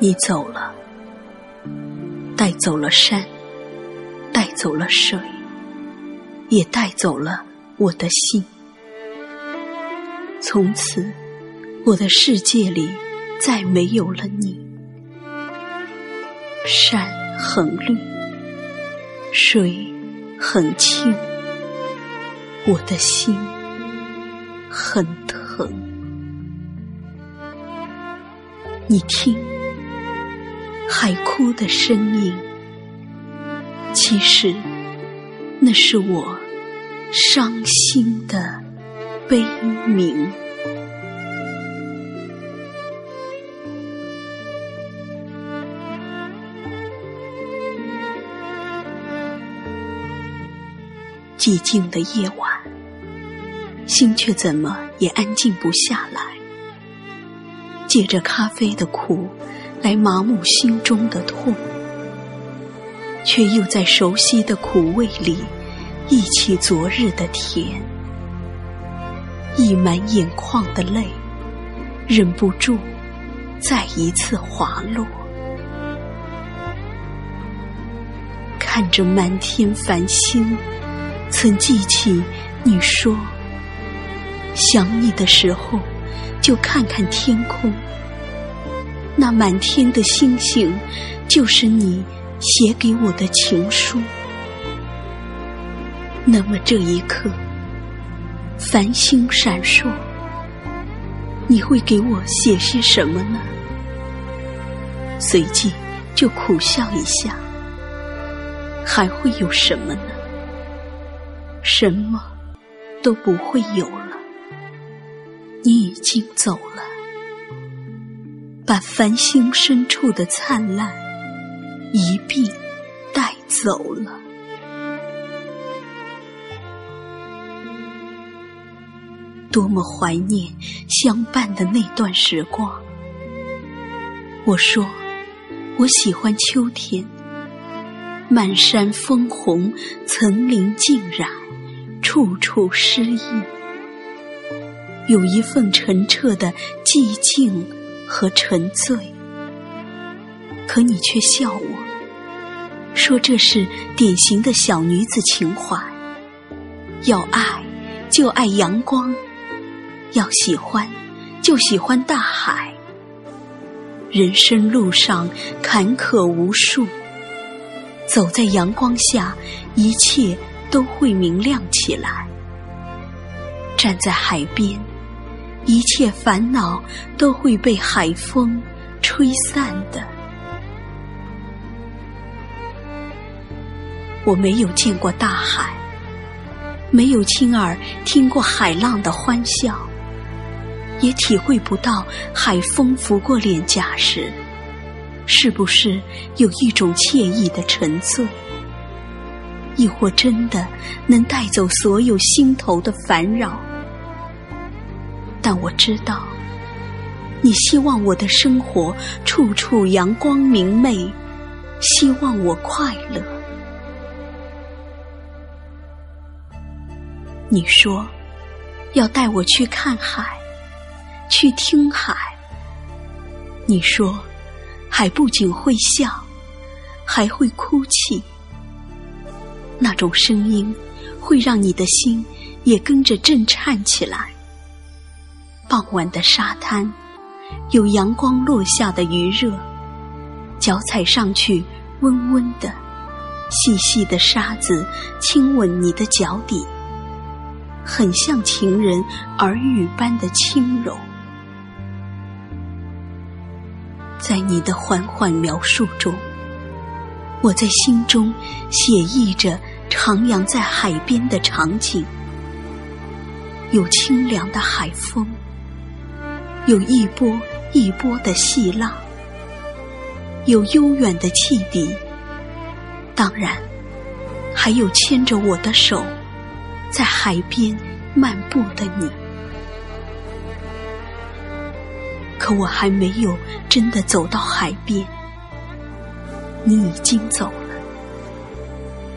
你走了，带走了山，带走了水，也带走了我的心。从此，我的世界里再没有了你。山很绿，水很清，我的心很疼。你听。海哭的声音，其实那是我伤心的悲鸣。寂静的夜晚，心却怎么也安静不下来。借着咖啡的苦。来麻木心中的痛，却又在熟悉的苦味里忆起昨日的甜，溢满眼眶的泪，忍不住再一次滑落。看着满天繁星，曾记起你说，想你的时候，就看看天空。那满天的星星，就是你写给我的情书。那么这一刻，繁星闪烁，你会给我写些什么呢？随即就苦笑一下，还会有什么呢？什么都不会有了，你已经走了。把繁星深处的灿烂一并带走了。多么怀念相伴的那段时光！我说，我喜欢秋天，满山枫红，层林尽染，处处诗意，有一份澄澈的寂静。和沉醉，可你却笑我，说这是典型的小女子情怀。要爱就爱阳光，要喜欢就喜欢大海。人生路上坎坷无数，走在阳光下，一切都会明亮起来。站在海边。一切烦恼都会被海风吹散的。我没有见过大海，没有亲耳听过海浪的欢笑，也体会不到海风拂过脸颊时，是不是有一种惬意的沉醉，亦或真的能带走所有心头的烦扰。但我知道，你希望我的生活处处阳光明媚，希望我快乐。你说要带我去看海，去听海。你说海不仅会笑，还会哭泣。那种声音会让你的心也跟着震颤起来。傍晚的沙滩，有阳光落下的余热，脚踩上去温温的，细细的沙子亲吻你的脚底，很像情人耳语般的轻柔。在你的缓缓描述中，我在心中写意着徜徉在海边的场景，有清凉的海风。有一波一波的细浪，有悠远的汽笛，当然，还有牵着我的手在海边漫步的你。可我还没有真的走到海边，你已经走了，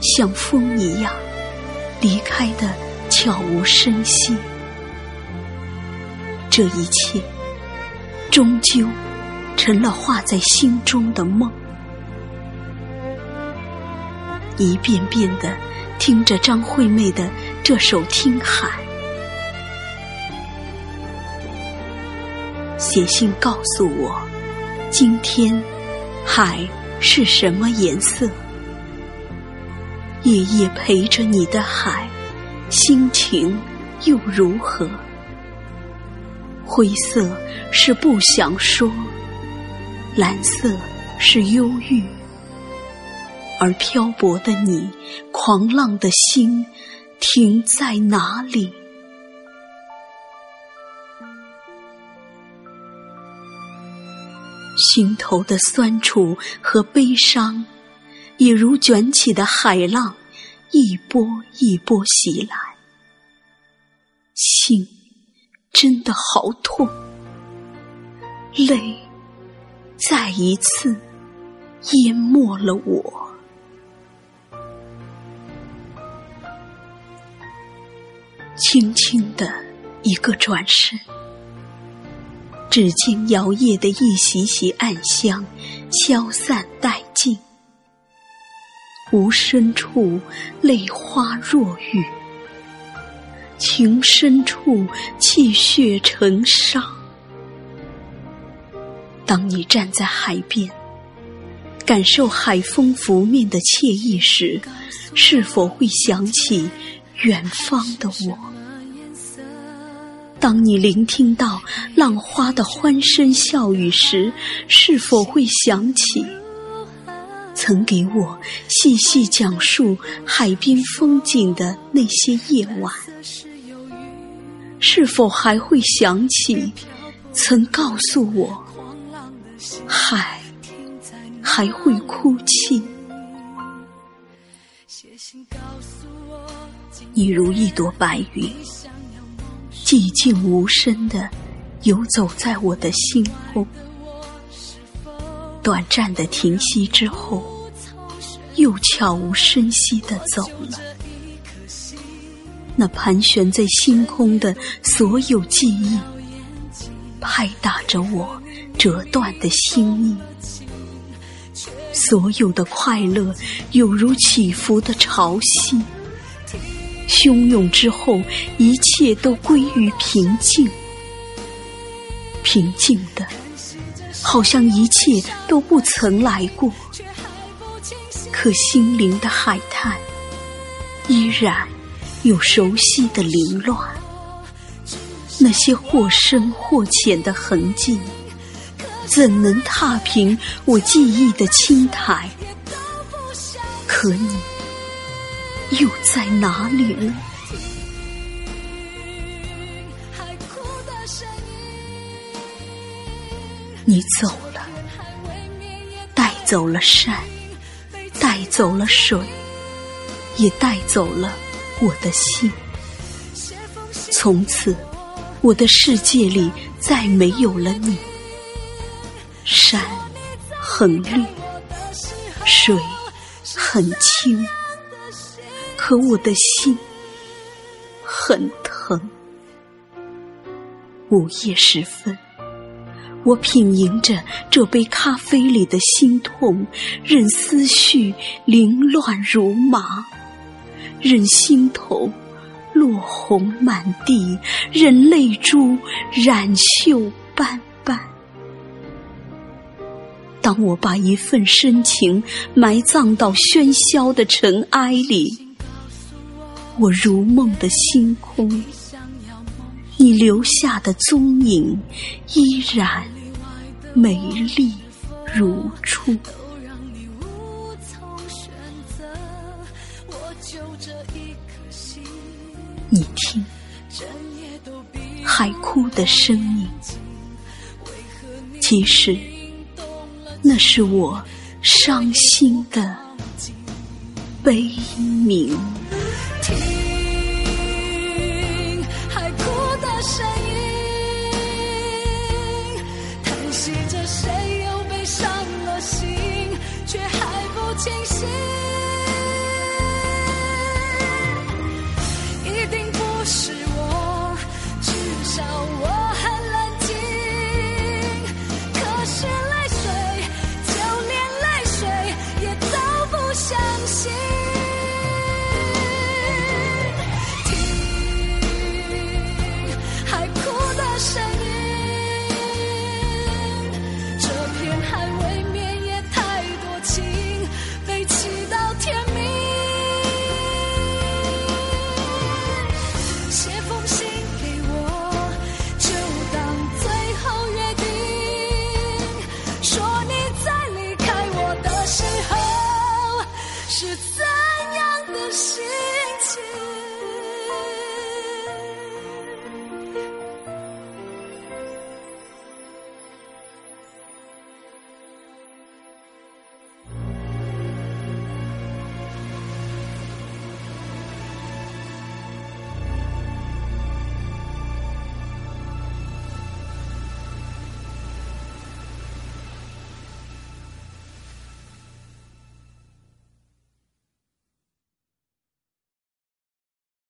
像风一样离开的悄无声息。这一切，终究成了画在心中的梦。一遍遍的听着张惠妹的这首《听海》，写信告诉我，今天海是什么颜色？夜夜陪着你的海，心情又如何？灰色是不想说，蓝色是忧郁，而漂泊的你，狂浪的心停在哪里？心头的酸楚和悲伤，也如卷起的海浪，一波一波袭来，心。真的好痛，泪再一次淹没了我。轻轻的一个转身，只见摇曳的一袭袭暗香消散殆尽，无声处泪花若雨。情深处，泣血成伤。当你站在海边，感受海风拂面的惬意时，是否会想起远方的我？当你聆听到浪花的欢声笑语时，是否会想起曾给我细细讲述海边风景的那些夜晚？是否还会想起曾告诉我，海还会哭泣？你如一朵白云，寂静无声的游走在我的心后，短暂的停息之后，又悄无声息的走了。那盘旋在星空的所有记忆，拍打着我折断的心意。所有的快乐，有如起伏的潮汐，汹涌之后，一切都归于平静。平静的，好像一切都不曾来过。可心灵的海滩，依然。有熟悉的凌乱，那些或深或浅的痕迹，怎能踏平我记忆的青苔？可你又在哪里呢？你走了，带走了山，带走了水，也带走了。我的心，从此，我的世界里再没有了你。山很绿，水很清，可我的心很疼。午夜时分，我品饮着这杯咖啡里的心痛，任思绪凌乱如麻。任心头落红满地，任泪珠染袖斑斑。当我把一份深情埋葬到喧嚣的尘埃里，我如梦的星空，你留下的踪影依然美丽如初。你听，海哭的声音，其实那是我伤心的悲鸣。